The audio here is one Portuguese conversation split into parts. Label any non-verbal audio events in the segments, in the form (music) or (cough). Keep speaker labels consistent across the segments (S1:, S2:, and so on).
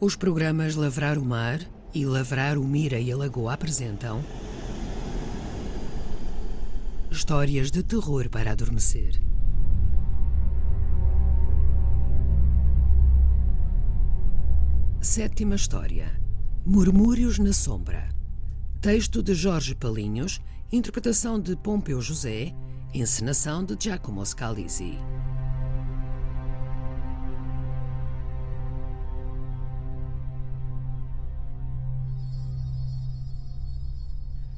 S1: Os programas Lavrar o Mar e Lavrar o Mira e a Lagoa apresentam Histórias de terror para adormecer. Sétima história: Murmúrios na Sombra. Texto de Jorge Palinhos, interpretação de Pompeu José, encenação de Giacomo Scalisi.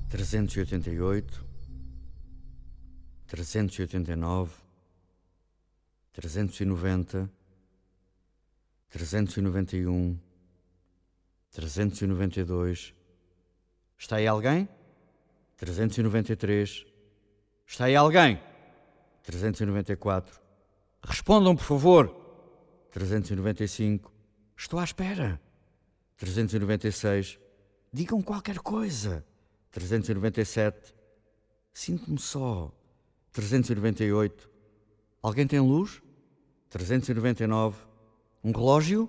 S2: 388, 389, 390, 391, 392. Está aí alguém? 393. Está aí alguém? 394. Respondam, por favor. 395. Estou à espera. 396. Digam qualquer coisa. 397. Sinto-me só. 398. Alguém tem luz? 399. Um relógio?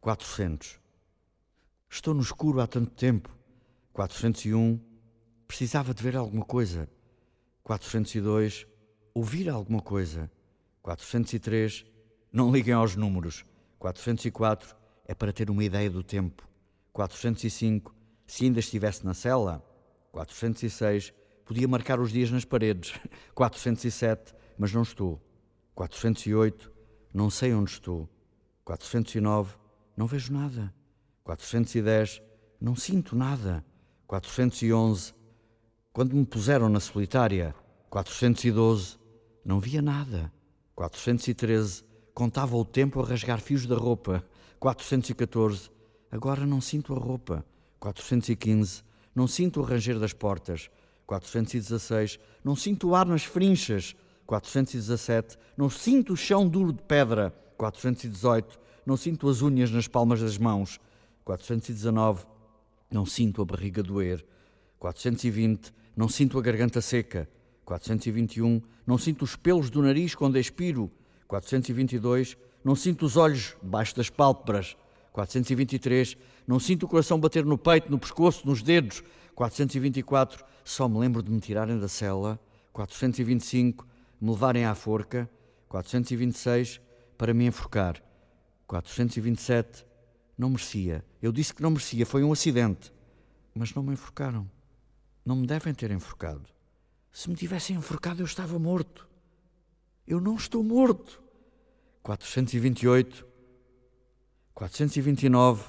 S2: 400. Estou no escuro há tanto tempo. 401. Precisava de ver alguma coisa. 402. Ouvir alguma coisa. 403. Não liguem aos números. 404. É para ter uma ideia do tempo. 405 se ainda estivesse na cela, 406, podia marcar os dias nas paredes. (laughs) 407, mas não estou. 408, não sei onde estou. 409, não vejo nada. 410, não sinto nada. 411, quando me puseram na solitária. 412, não via nada. 413, contava o tempo a rasgar fios da roupa. 414, agora não sinto a roupa. 415, não sinto o ranger das portas. 416, não sinto o ar nas frinchas. 417, não sinto o chão duro de pedra. 418, não sinto as unhas nas palmas das mãos. 419, não sinto a barriga doer. 420, não sinto a garganta seca. 421, não sinto os pelos do nariz quando expiro. 422, não sinto os olhos debaixo das pálpebras. 423, não sinto o coração bater no peito, no pescoço, nos dedos. 424, só me lembro de me tirarem da cela. 425, me levarem à forca. 426, para me enforcar. 427, não merecia. Eu disse que não merecia, foi um acidente. Mas não me enforcaram. Não me devem ter enforcado. Se me tivessem enforcado, eu estava morto. Eu não estou morto. 428, 429,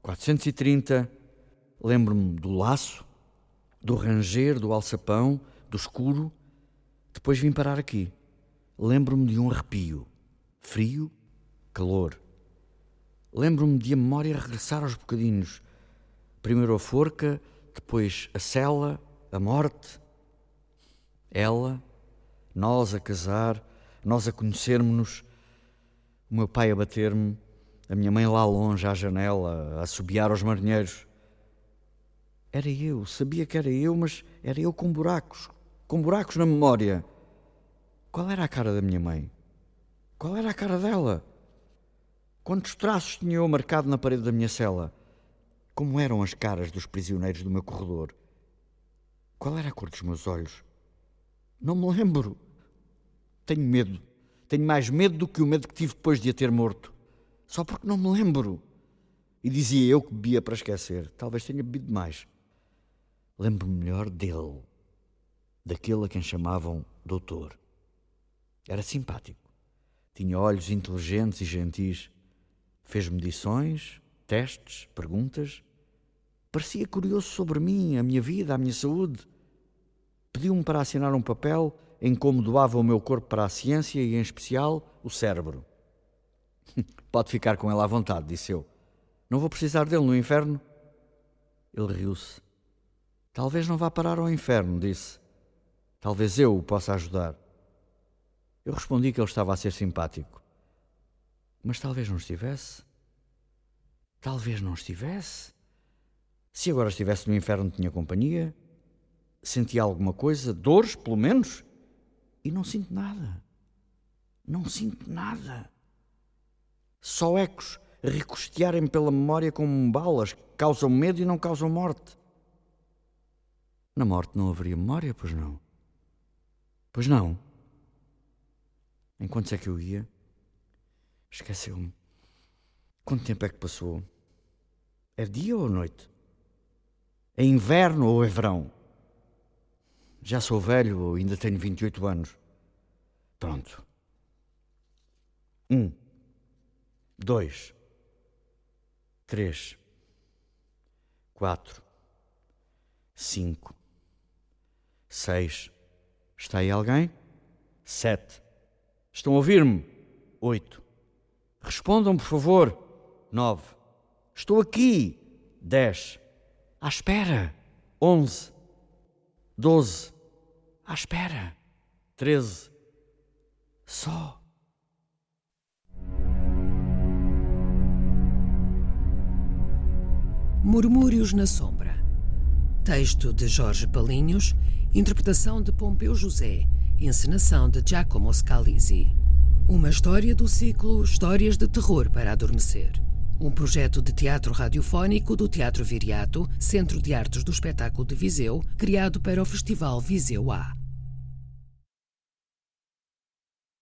S2: 430, lembro-me do laço, do ranger, do alçapão, do escuro. Depois vim parar aqui. Lembro-me de um arrepio, frio, calor. Lembro-me de a memória regressar aos bocadinhos. Primeiro a forca, depois a cela, a morte. Ela, nós a casar, nós a conhecermos-nos, o meu pai a bater-me, a minha mãe lá longe à janela, a assobiar aos marinheiros. Era eu, sabia que era eu, mas era eu com buracos, com buracos na memória. Qual era a cara da minha mãe? Qual era a cara dela? Quantos traços tinha eu marcado na parede da minha cela? Como eram as caras dos prisioneiros do meu corredor? Qual era a cor dos meus olhos? Não me lembro. Tenho medo. Tenho mais medo do que o medo que tive depois de a ter morto só porque não me lembro. E dizia eu que bebia para esquecer. Talvez tenha bebido mais. Lembro-me melhor dele, daquele a quem chamavam doutor. Era simpático. Tinha olhos inteligentes e gentis. Fez medições, testes, perguntas. Parecia curioso sobre mim, a minha vida, a minha saúde. Pediu-me para assinar um papel em como doava o meu corpo para a ciência e, em especial, o cérebro. Pode ficar com ele à vontade, disse eu. Não vou precisar dele no inferno. Ele riu-se. Talvez não vá parar ao inferno, disse. Talvez eu o possa ajudar. Eu respondi que ele estava a ser simpático. Mas talvez não estivesse. Talvez não estivesse. Se agora estivesse no inferno, tinha companhia. Sentia alguma coisa, dores, pelo menos. E não sinto nada. Não sinto nada. Só ecos recostearem pela memória como balas causam medo e não causam morte. Na morte não haveria memória, pois não? Pois não. Enquanto é que eu ia? Esqueceu-me. Quanto tempo é que passou? É dia ou noite? É inverno ou é verão? Já sou velho ainda tenho 28 anos? Pronto. Um, dois, três, quatro, cinco, seis. Está aí alguém? Sete. Estão a ouvir-me? Oito. Respondam, por favor. Nove. Estou aqui. Dez. À espera. Onze. Doze. À espera. Treze. Só.
S1: Murmúrios na Sombra. Texto de Jorge Palinhos, interpretação de Pompeu José, encenação de Giacomo Scalisi. Uma história do ciclo Histórias de Terror para Adormecer. Um projeto de teatro radiofónico do Teatro Viriato, Centro de Artes do Espetáculo de Viseu, criado para o Festival Viseu A.